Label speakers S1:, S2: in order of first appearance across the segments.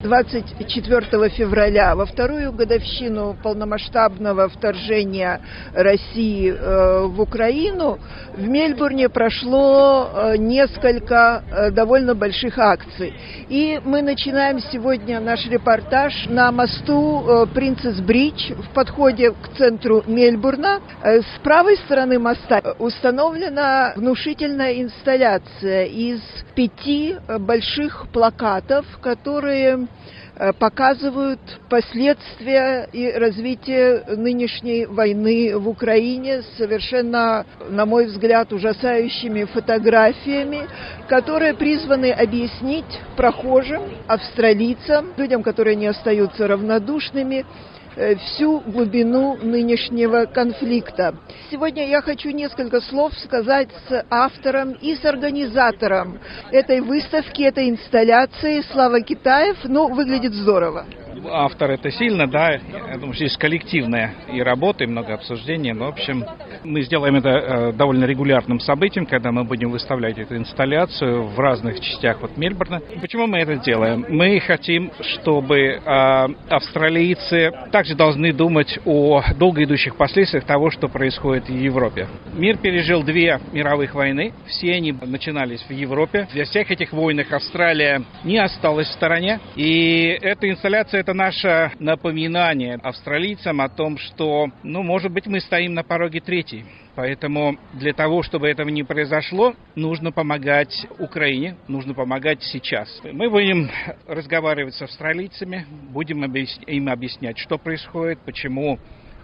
S1: 24 февраля, во вторую годовщину полномасштабного вторжения России э, в Украину, в Мельбурне прошло э, несколько э, довольно больших акций. И мы начинаем сегодня наш репортаж на мосту Принцесс Бридж в подходе к центру Мельбурна. С правой стороны моста установлена внушительная инсталляция из пяти больших плакатов, которые показывают последствия и развитие нынешней войны в Украине совершенно, на мой взгляд, ужасающими фотографиями, которые призваны объяснить прохожим, австралийцам, людям, которые не остаются равнодушными, Э, всю глубину нынешнего конфликта. Сегодня я хочу несколько слов сказать с автором и с организатором этой выставки, этой инсталляции «Слава Китаев». Ну, выглядит здорово
S2: автор это сильно, да, я думаю, здесь коллективная и работа, и много обсуждений, но, в общем, мы сделаем это э, довольно регулярным событием, когда мы будем выставлять эту инсталляцию в разных частях вот Мельбурна. Почему мы это делаем? Мы хотим, чтобы э, австралийцы также должны думать о долго идущих последствиях того, что происходит в Европе. Мир пережил две мировых войны, все они начинались в Европе. Для всех этих войнах Австралия не осталась в стороне, и эта инсталляция это наше напоминание австралийцам о том, что, ну, может быть, мы стоим на пороге третьей. Поэтому для того, чтобы этого не произошло, нужно помогать Украине, нужно помогать сейчас. Мы будем разговаривать с австралийцами, будем им объяснять, что происходит, почему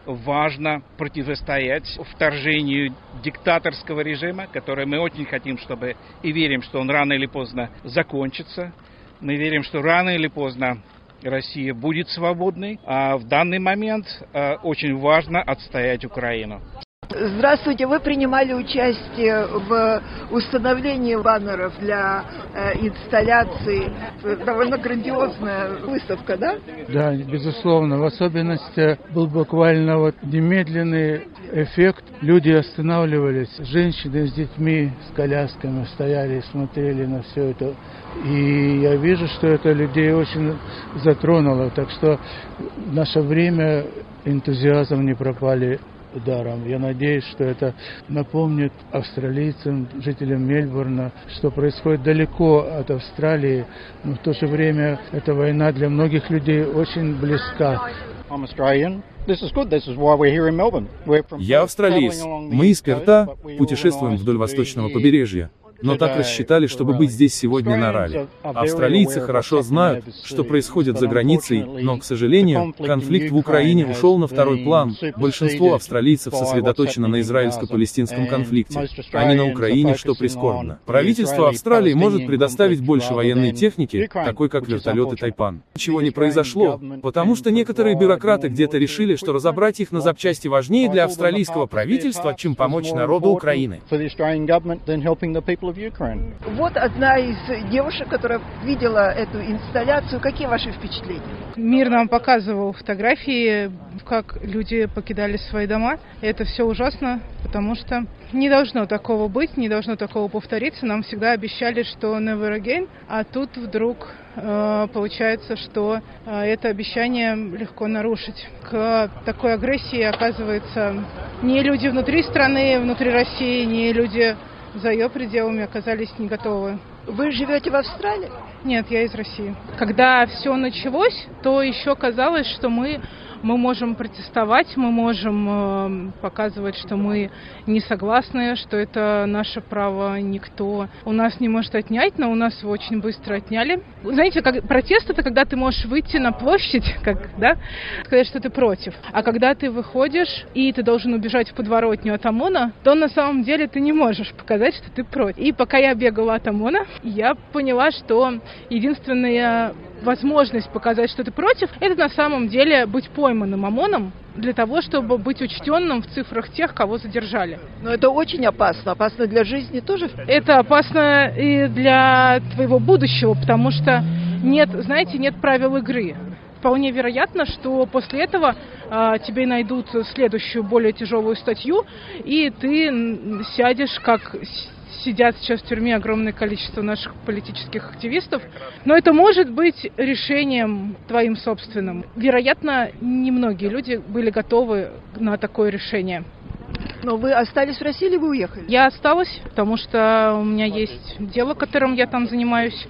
S2: важно противостоять вторжению диктаторского режима, который мы очень хотим, чтобы и верим, что он рано или поздно закончится. Мы верим, что рано или поздно Россия будет свободной, а в данный момент э, очень важно отстоять Украину.
S1: Здравствуйте, вы принимали участие в установлении баннеров для э, инсталляции. Довольно грандиозная выставка, да?
S3: Да, безусловно. В особенности был буквально вот немедленный эффект. Люди останавливались, женщины с детьми, с колясками стояли и смотрели на все это. И я вижу, что это людей очень затронуло. Так что наше время энтузиазм не пропали даром. Я надеюсь, что это напомнит австралийцам, жителям Мельбурна, что происходит далеко от Австралии, но в то же время эта война для многих людей очень близка.
S4: Я австралиец. Мы из Перта путешествуем вдоль восточного побережья но так рассчитали, чтобы быть здесь сегодня на ралли. Австралийцы хорошо знают, что происходит за границей, но, к сожалению, конфликт в Украине ушел на второй план. Большинство австралийцев сосредоточено на израильско-палестинском конфликте, а не на Украине, что прискорбно. Правительство Австралии может предоставить больше военной техники, такой как вертолеты Тайпан. Ничего не произошло, потому что некоторые бюрократы где-то решили, что разобрать их на запчасти важнее для австралийского правительства, чем помочь народу Украины.
S1: Вот одна из девушек, которая видела эту инсталляцию. Какие ваши впечатления?
S5: Мир нам показывал фотографии, как люди покидали свои дома. Это все ужасно, потому что не должно такого быть, не должно такого повториться. Нам всегда обещали, что never again, а тут вдруг э, получается, что э, это обещание легко нарушить. К такой агрессии, оказывается, не люди внутри страны, внутри России, не люди за ее пределами оказались не готовы.
S1: Вы живете в Австралии?
S5: Нет, я из России. Когда все началось, то еще казалось, что мы мы можем протестовать, мы можем э, показывать, что мы не согласны, что это наше право, никто у нас не может отнять, но у нас его очень быстро отняли. Знаете, как, протест это когда ты можешь выйти на площадь, как, да, сказать, что ты против. А когда ты выходишь и ты должен убежать в подворотню от ОМОНа, то на самом деле ты не можешь показать, что ты против. И пока я бегала от ОМОНа, я поняла, что единственная возможность показать, что ты против, это на самом деле быть пойманным ОМОНом для того, чтобы быть учтенным в цифрах тех, кого задержали.
S1: Но это очень опасно. Опасно для жизни тоже?
S5: Это опасно и для твоего будущего, потому что нет, знаете, нет правил игры вполне вероятно, что после этого э, тебе найдут следующую более тяжелую статью, и ты сядешь как сидят сейчас в тюрьме огромное количество наших политических активистов, но это может быть решением твоим собственным. Вероятно, немногие люди были готовы на такое решение.
S1: Но вы остались в России или вы уехали?
S5: Я осталась, потому что у меня есть дело, которым я там занимаюсь.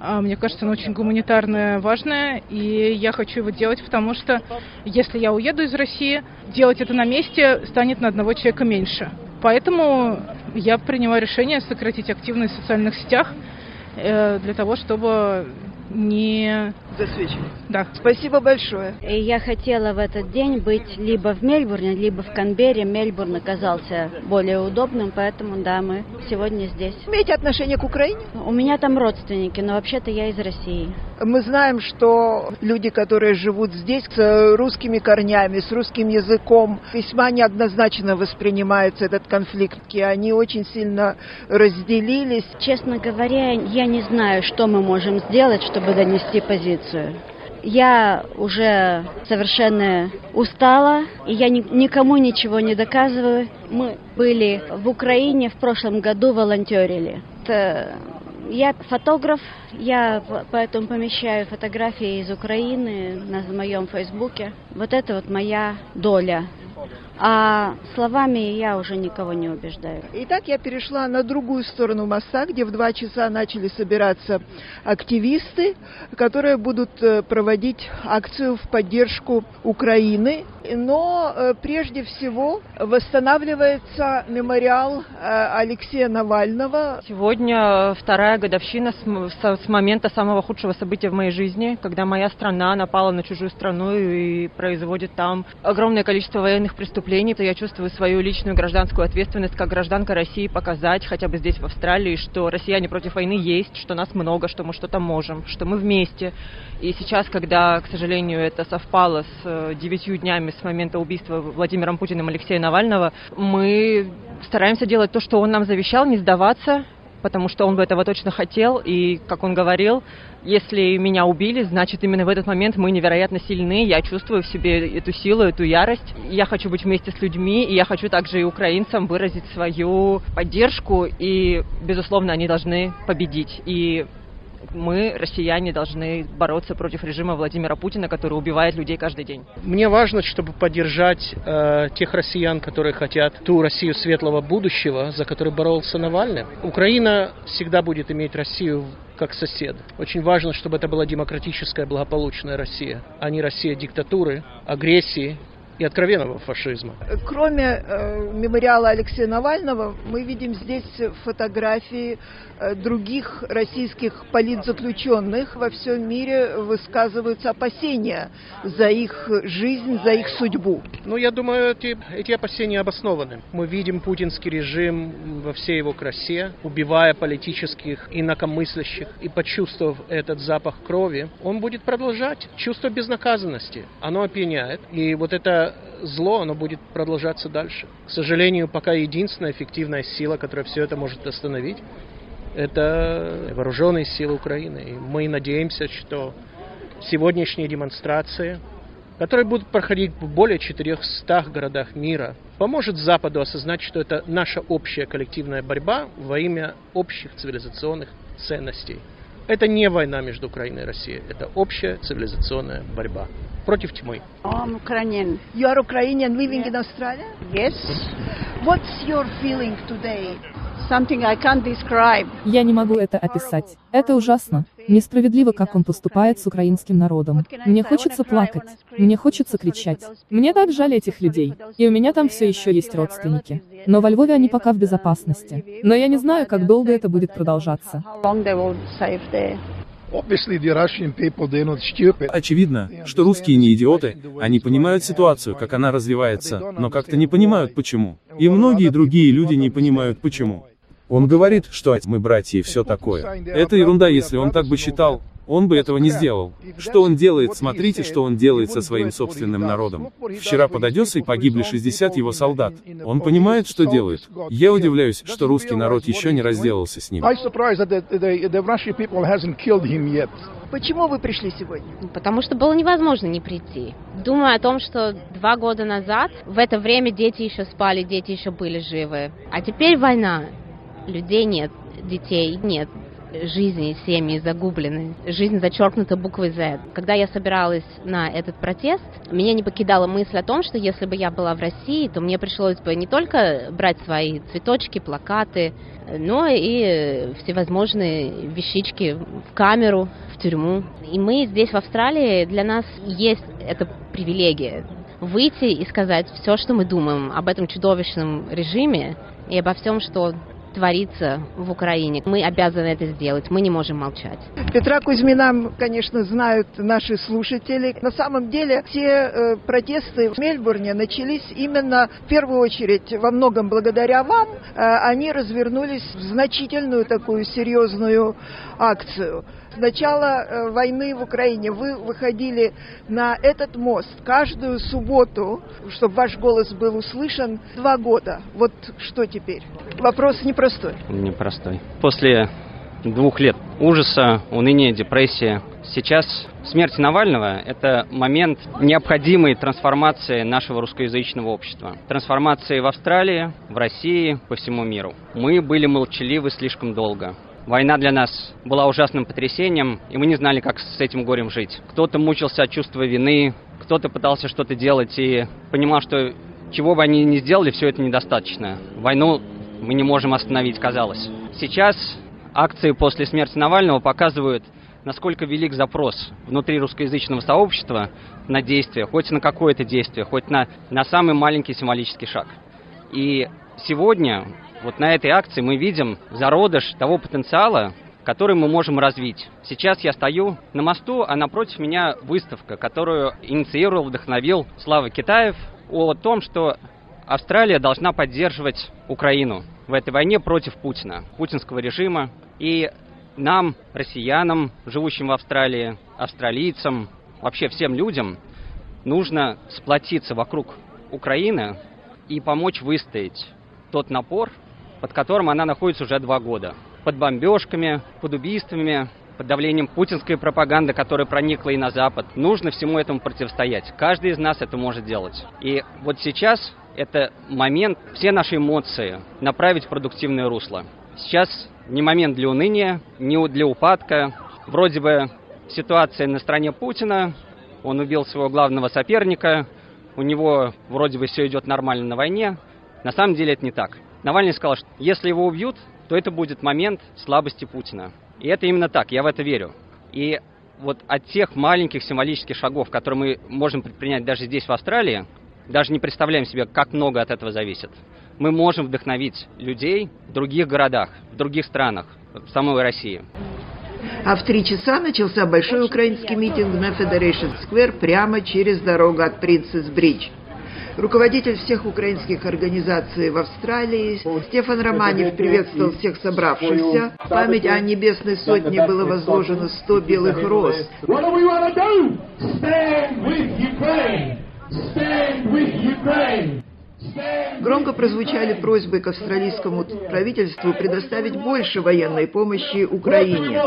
S5: А, мне кажется, оно очень гуманитарное, важное, и я хочу его делать, потому что если я уеду из России, делать это на месте станет на одного человека меньше. Поэтому я принимаю решение сократить активность в социальных сетях э, для того, чтобы не
S1: засвечивать.
S5: Да.
S1: Спасибо большое.
S6: И я хотела в этот день быть либо в Мельбурне, либо в Канберре. Мельбурн оказался более удобным, поэтому да, мы сегодня здесь.
S1: Имеете отношение к Украине?
S6: У меня там родственники, но вообще-то я из России.
S1: Мы знаем, что люди, которые живут здесь с русскими корнями, с русским языком, весьма неоднозначно воспринимается этот конфликт. И они очень сильно разделились.
S6: Честно говоря, я не знаю, что мы можем сделать, чтобы донести позицию. Я уже совершенно устала, и я ни, никому ничего не доказываю. Мы были в Украине в прошлом году, волонтерили. Я фотограф, я поэтому помещаю фотографии из Украины на моем фейсбуке. Вот это вот моя доля а словами я уже никого не убеждаю.
S1: Итак, я перешла на другую сторону моста, где в два часа начали собираться активисты, которые будут э, проводить акцию в поддержку Украины. Но э, прежде всего восстанавливается мемориал э, Алексея Навального.
S7: Сегодня вторая годовщина с момента самого худшего события в моей жизни, когда моя страна напала на чужую страну и производит там огромное количество военных преступлений преступлений, то я чувствую свою личную гражданскую ответственность как гражданка России показать, хотя бы здесь в Австралии, что россияне против войны есть, что нас много, что мы что-то можем, что мы вместе. И сейчас, когда, к сожалению, это совпало с э, девятью днями с момента убийства Владимиром Путиным Алексея Навального, мы стараемся делать то, что он нам завещал, не сдаваться, потому что он бы этого точно хотел, и, как он говорил, если меня убили, значит, именно в этот момент мы невероятно сильны, я чувствую в себе эту силу, эту ярость. Я хочу быть вместе с людьми, и я хочу также и украинцам выразить свою поддержку, и, безусловно, они должны победить. И мы, россияне, должны бороться против режима Владимира Путина, который убивает людей каждый день.
S8: Мне важно, чтобы поддержать э, тех россиян, которые хотят ту Россию светлого будущего, за которую боролся Навальный. Украина всегда будет иметь Россию как сосед. Очень важно, чтобы это была демократическая, благополучная Россия, а не Россия диктатуры, агрессии и откровенного фашизма.
S1: Кроме э, мемориала Алексея Навального, мы видим здесь фотографии э, других российских политзаключенных. Во всем мире высказываются опасения за их жизнь, за их судьбу.
S8: Ну, я думаю, эти, эти опасения обоснованы. Мы видим путинский режим во всей его красе, убивая политических инакомыслящих. И почувствовав этот запах крови, он будет продолжать. Чувство безнаказанности, оно опьяняет. И вот зло, оно будет продолжаться дальше. К сожалению, пока единственная эффективная сила, которая все это может остановить, это вооруженные силы Украины. И мы надеемся, что сегодняшние демонстрации, которые будут проходить в более 400 городах мира, поможет Западу осознать, что это наша общая коллективная борьба во имя общих цивилизационных ценностей. Это не война между Украиной и Россией, это общая цивилизационная борьба против тьмы.
S6: I'm Ukrainian.
S1: You are Ukrainian living yeah. in Australia?
S6: Yes.
S1: What's your feeling today?
S6: Something I can't describe.
S9: Я не могу это описать. Это ужасно. Несправедливо, как он поступает с украинским народом. Мне хочется плакать. Мне хочется кричать. Мне так жаль этих людей. И у меня там все еще есть родственники. Но во Львове они пока в безопасности. Но я не знаю, как долго это будет продолжаться.
S4: Очевидно, что русские не идиоты, они понимают ситуацию, как она развивается, но как-то не понимают почему. И многие другие люди не понимают почему. Он говорит, что мы братья и все такое. Это ерунда, если он так бы считал, он бы этого не сделал. Что он делает, смотрите, что он делает со своим собственным народом. Вчера под Одессой погибли 60 его солдат. Он понимает, что делает. Я удивляюсь, что русский народ еще не разделался с ним.
S1: Почему вы пришли сегодня?
S10: Потому что было невозможно не прийти. Думаю о том, что два года назад, в это время дети еще спали, дети еще были живы. А теперь война. людей нет, детей нет, жизни семьи загублены, жизнь зачеркнута буквой Z. Когда я собиралась на этот протест, меня не покидала мысль о том, что если бы я была в России, то мне пришлось бы не только брать свои цветочки, плакаты, но и всевозможные вещички в камеру, в тюрьму. И мы здесь, в Австралии, для нас есть эта привилегия выйти и сказать все, что мы думаем об этом чудовищном режиме и обо всем, что творится в Украине. Мы обязаны это сделать, мы не можем молчать.
S1: Петра Кузьмина, конечно, знают наши слушатели. На самом деле все э, протесты в Мельбурне начались именно в первую очередь во многом благодаря вам. Э, они развернулись в значительную такую серьезную акцию. С начала э, войны в Украине вы выходили на этот мост каждую субботу, чтобы ваш голос был услышан, два года. Вот что теперь? Вопрос непростой.
S11: Непростой. После двух лет ужаса, уныния, депрессии. Сейчас смерть Навального – это момент необходимой трансформации нашего русскоязычного общества. Трансформации в Австралии, в России, по всему миру. Мы были молчаливы слишком долго. Война для нас была ужасным потрясением, и мы не знали, как с этим горем жить. Кто-то мучился от чувства вины, кто-то пытался что-то делать и понимал, что чего бы они ни сделали, все это недостаточно. Войну мы не можем остановить, казалось. Сейчас акции после смерти Навального показывают, насколько велик запрос внутри русскоязычного сообщества на действие, хоть на какое-то действие, хоть на, на самый маленький символический шаг. И сегодня вот на этой акции мы видим зародыш того потенциала, который мы можем развить. Сейчас я стою на мосту, а напротив меня выставка, которую инициировал, вдохновил Слава Китаев о том, что Австралия должна поддерживать Украину в этой войне против Путина, путинского режима. И нам, россиянам, живущим в Австралии, австралийцам, вообще всем людям, нужно сплотиться вокруг Украины и помочь выстоять тот напор, под которым она находится уже два года. Под бомбежками, под убийствами, под давлением путинской пропаганды, которая проникла и на Запад. Нужно всему этому противостоять. Каждый из нас это может делать. И вот сейчас это момент все наши эмоции направить в продуктивное русло. Сейчас не момент для уныния, не для упадка. Вроде бы ситуация на стороне Путина, он убил своего главного соперника, у него вроде бы все идет нормально на войне. На самом деле это не так. Навальный сказал, что если его убьют, то это будет момент слабости Путина. И это именно так, я в это верю. И вот от тех маленьких символических шагов, которые мы можем предпринять даже здесь, в Австралии, даже не представляем себе, как много от этого зависит. Мы можем вдохновить людей в других городах, в других странах, в самой России.
S1: А в три часа начался большой украинский митинг на Федерейшн Сквер прямо через дорогу от Принцесс Бридж руководитель всех украинских организаций в Австралии. Стефан Романев приветствовал всех собравшихся. В память о Небесной Сотне было возложено 100 белых роз. Громко прозвучали просьбы к австралийскому правительству предоставить больше военной помощи Украине.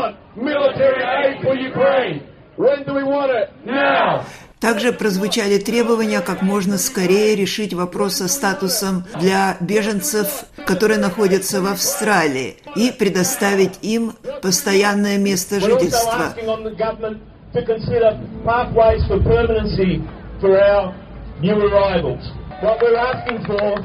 S1: Также прозвучали требования как можно скорее решить вопрос со статусом для беженцев, которые находятся в Австралии, и предоставить им постоянное место жительства. What we're asking for,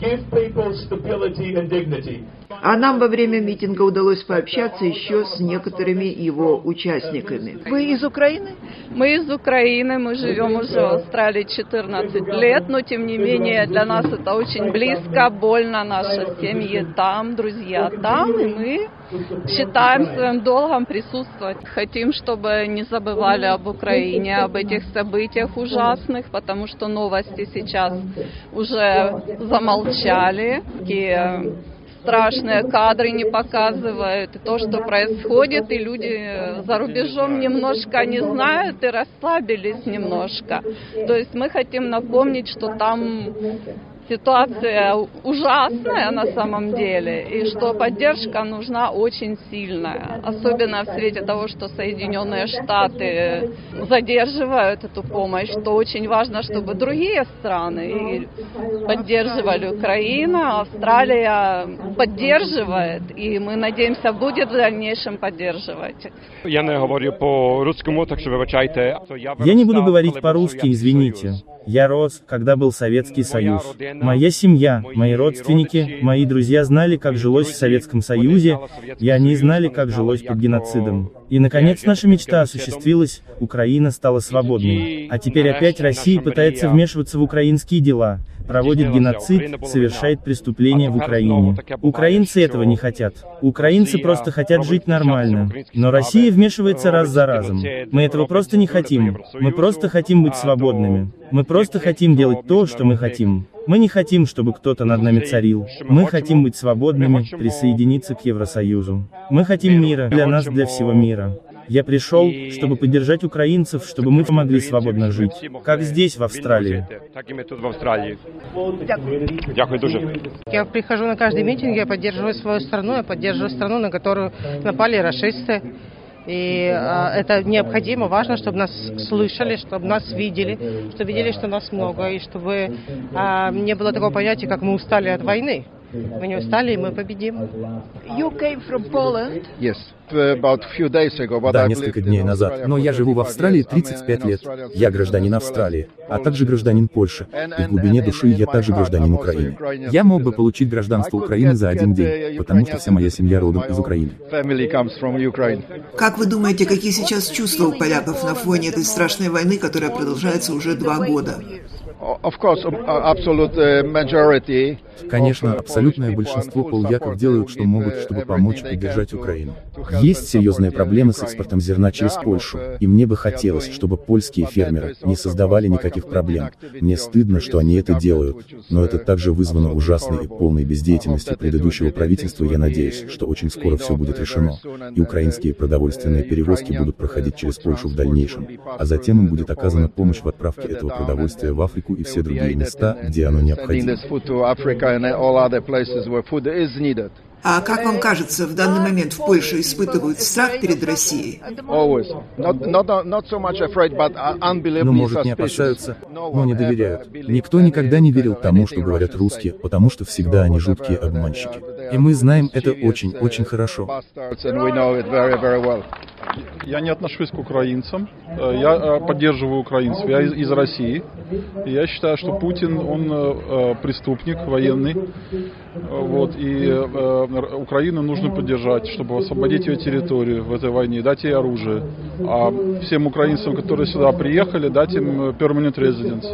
S1: give people stability and dignity. А нам во время митинга удалось пообщаться еще с некоторыми его участниками. Вы из Украины?
S12: Мы из Украины, мы живем уже в Австралии 14 лет, но тем не менее для нас это очень близко, больно, наши семьи там, друзья там, и мы считаем своим долгом присутствовать. Хотим, чтобы не забывали об Украине, об этих событиях ужасных, потому что новости сейчас уже замолчали. Такие страшные кадры не показывают, и то, что происходит, и люди за рубежом немножко не знают и расслабились немножко. То есть мы хотим напомнить, что там ситуация ужасная на самом деле, и что поддержка нужна очень сильная, особенно в свете того, что Соединенные Штаты задерживают эту помощь, то очень важно, чтобы другие страны поддерживали Украину, Австралия поддерживает, и мы надеемся, будет в дальнейшем поддерживать.
S13: Я не говорю по-русскому, так что вибачайте.
S4: Я не буду говорить по-русски, извините. Я рос, когда был Советский Союз. Моя семья, мои родственники, мои друзья знали, как жилось в Советском Союзе, и они знали, как жилось под геноцидом. И, наконец, наша мечта осуществилась, Украина стала свободной. А теперь опять Россия пытается вмешиваться в украинские дела, проводит геноцид, совершает преступления в Украине. Украинцы этого не хотят. Украинцы просто хотят жить нормально. Но Россия вмешивается раз за разом. Мы этого просто не хотим. Мы просто хотим быть свободными. Мы просто хотим делать то, что мы хотим. Мы не хотим, чтобы кто-то над нами царил. Мы хотим быть свободными, присоединиться к Евросоюзу. Мы хотим мира для нас, для всего мира. Я пришел, чтобы поддержать украинцев, чтобы мы помогли свободно жить, как здесь, в Австралии.
S3: Я прихожу на каждый митинг, я поддерживаю свою страну, я поддерживаю страну, на которую напали расисты. И а, это необходимо, важно, чтобы нас слышали, чтобы нас видели, чтобы видели, что нас много, и чтобы а, не было такого понятия, как мы устали от войны. Мы не устали, и мы победим.
S14: You came from Poland?
S15: Yes. Uh,
S16: да, несколько дней назад, но я живу в Австралии 35 лет. Я гражданин Австралии, а также гражданин Польши. И в глубине души я также гражданин Украины. Я мог бы получить гражданство Украины за один день, потому что вся моя семья родом из Украины.
S17: Как вы думаете, какие сейчас чувства у поляков на фоне этой страшной войны, которая продолжается уже два года?
S16: Конечно, абсолютное большинство поляков делают, что могут, чтобы помочь поддержать Украину. Есть серьезные проблемы с экспортом зерна через Польшу, и мне бы хотелось, чтобы польские фермеры не создавали никаких проблем. Мне стыдно, что они это делают, но это также вызвано ужасной и полной бездеятельностью предыдущего правительства. Я надеюсь, что очень скоро все будет решено, и украинские продовольственные перевозки будут проходить через Польшу в дальнейшем, а затем им будет оказана помощь в отправке этого продовольствия в Африку и все другие места, где оно необходимо.
S17: А как вам кажется, в данный момент в Польше испытывают страх перед Россией?
S16: Ну, может, не опасаются, но не доверяют. Никто никогда не верил тому, что говорят русские, потому что всегда они жуткие обманщики. И мы знаем это очень-очень хорошо.
S18: Я не отношусь к украинцам, э, я э, поддерживаю украинцев, я из, России. Я считаю, что Путин, он э, преступник военный, вот, и Украину нужно поддержать, чтобы освободить ее территорию в этой войне, дать ей оружие. А всем украинцам, которые сюда приехали, дать им permanent residence.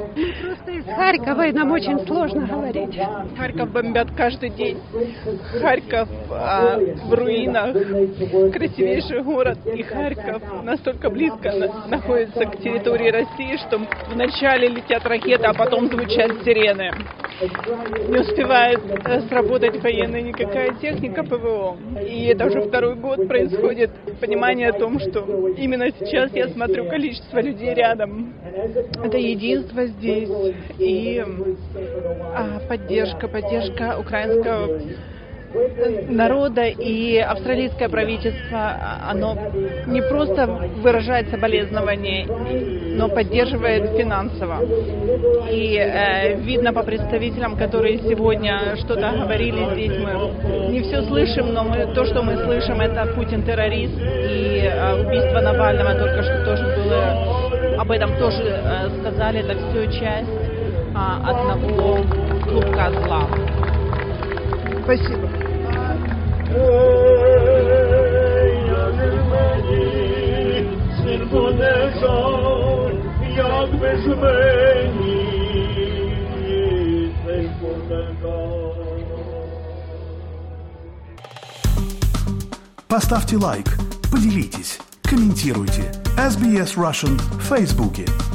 S19: Харькова, и нам очень сложно говорить.
S20: Харьков бомбят каждый день. Харьков а, в руинах, красивейший город. И Харьков настолько близко на, находится к территории России, что вначале летят ракеты, а потом звучат сирены. Не успевает э, сработать военная никакая техника ПВО. И это уже второй год происходит понимание о том, что именно сейчас я смотрю количество людей рядом. Это единство здесь и а, поддержка, поддержка украинского народа и австралийское правительство, оно не просто выражает соболезнования, но поддерживает финансово. И э, видно по представителям, которые сегодня что-то говорили здесь, мы не все слышим, но мы, то, что мы слышим, это Путин террорист и э, убийство Навального только что тоже было, об этом тоже э, сказали, это все часть э, одного клубка зла.
S14: Спасибо.
S21: Поставьте лайк, поделитесь, комментируйте. SBS Russian в Фейсбуке.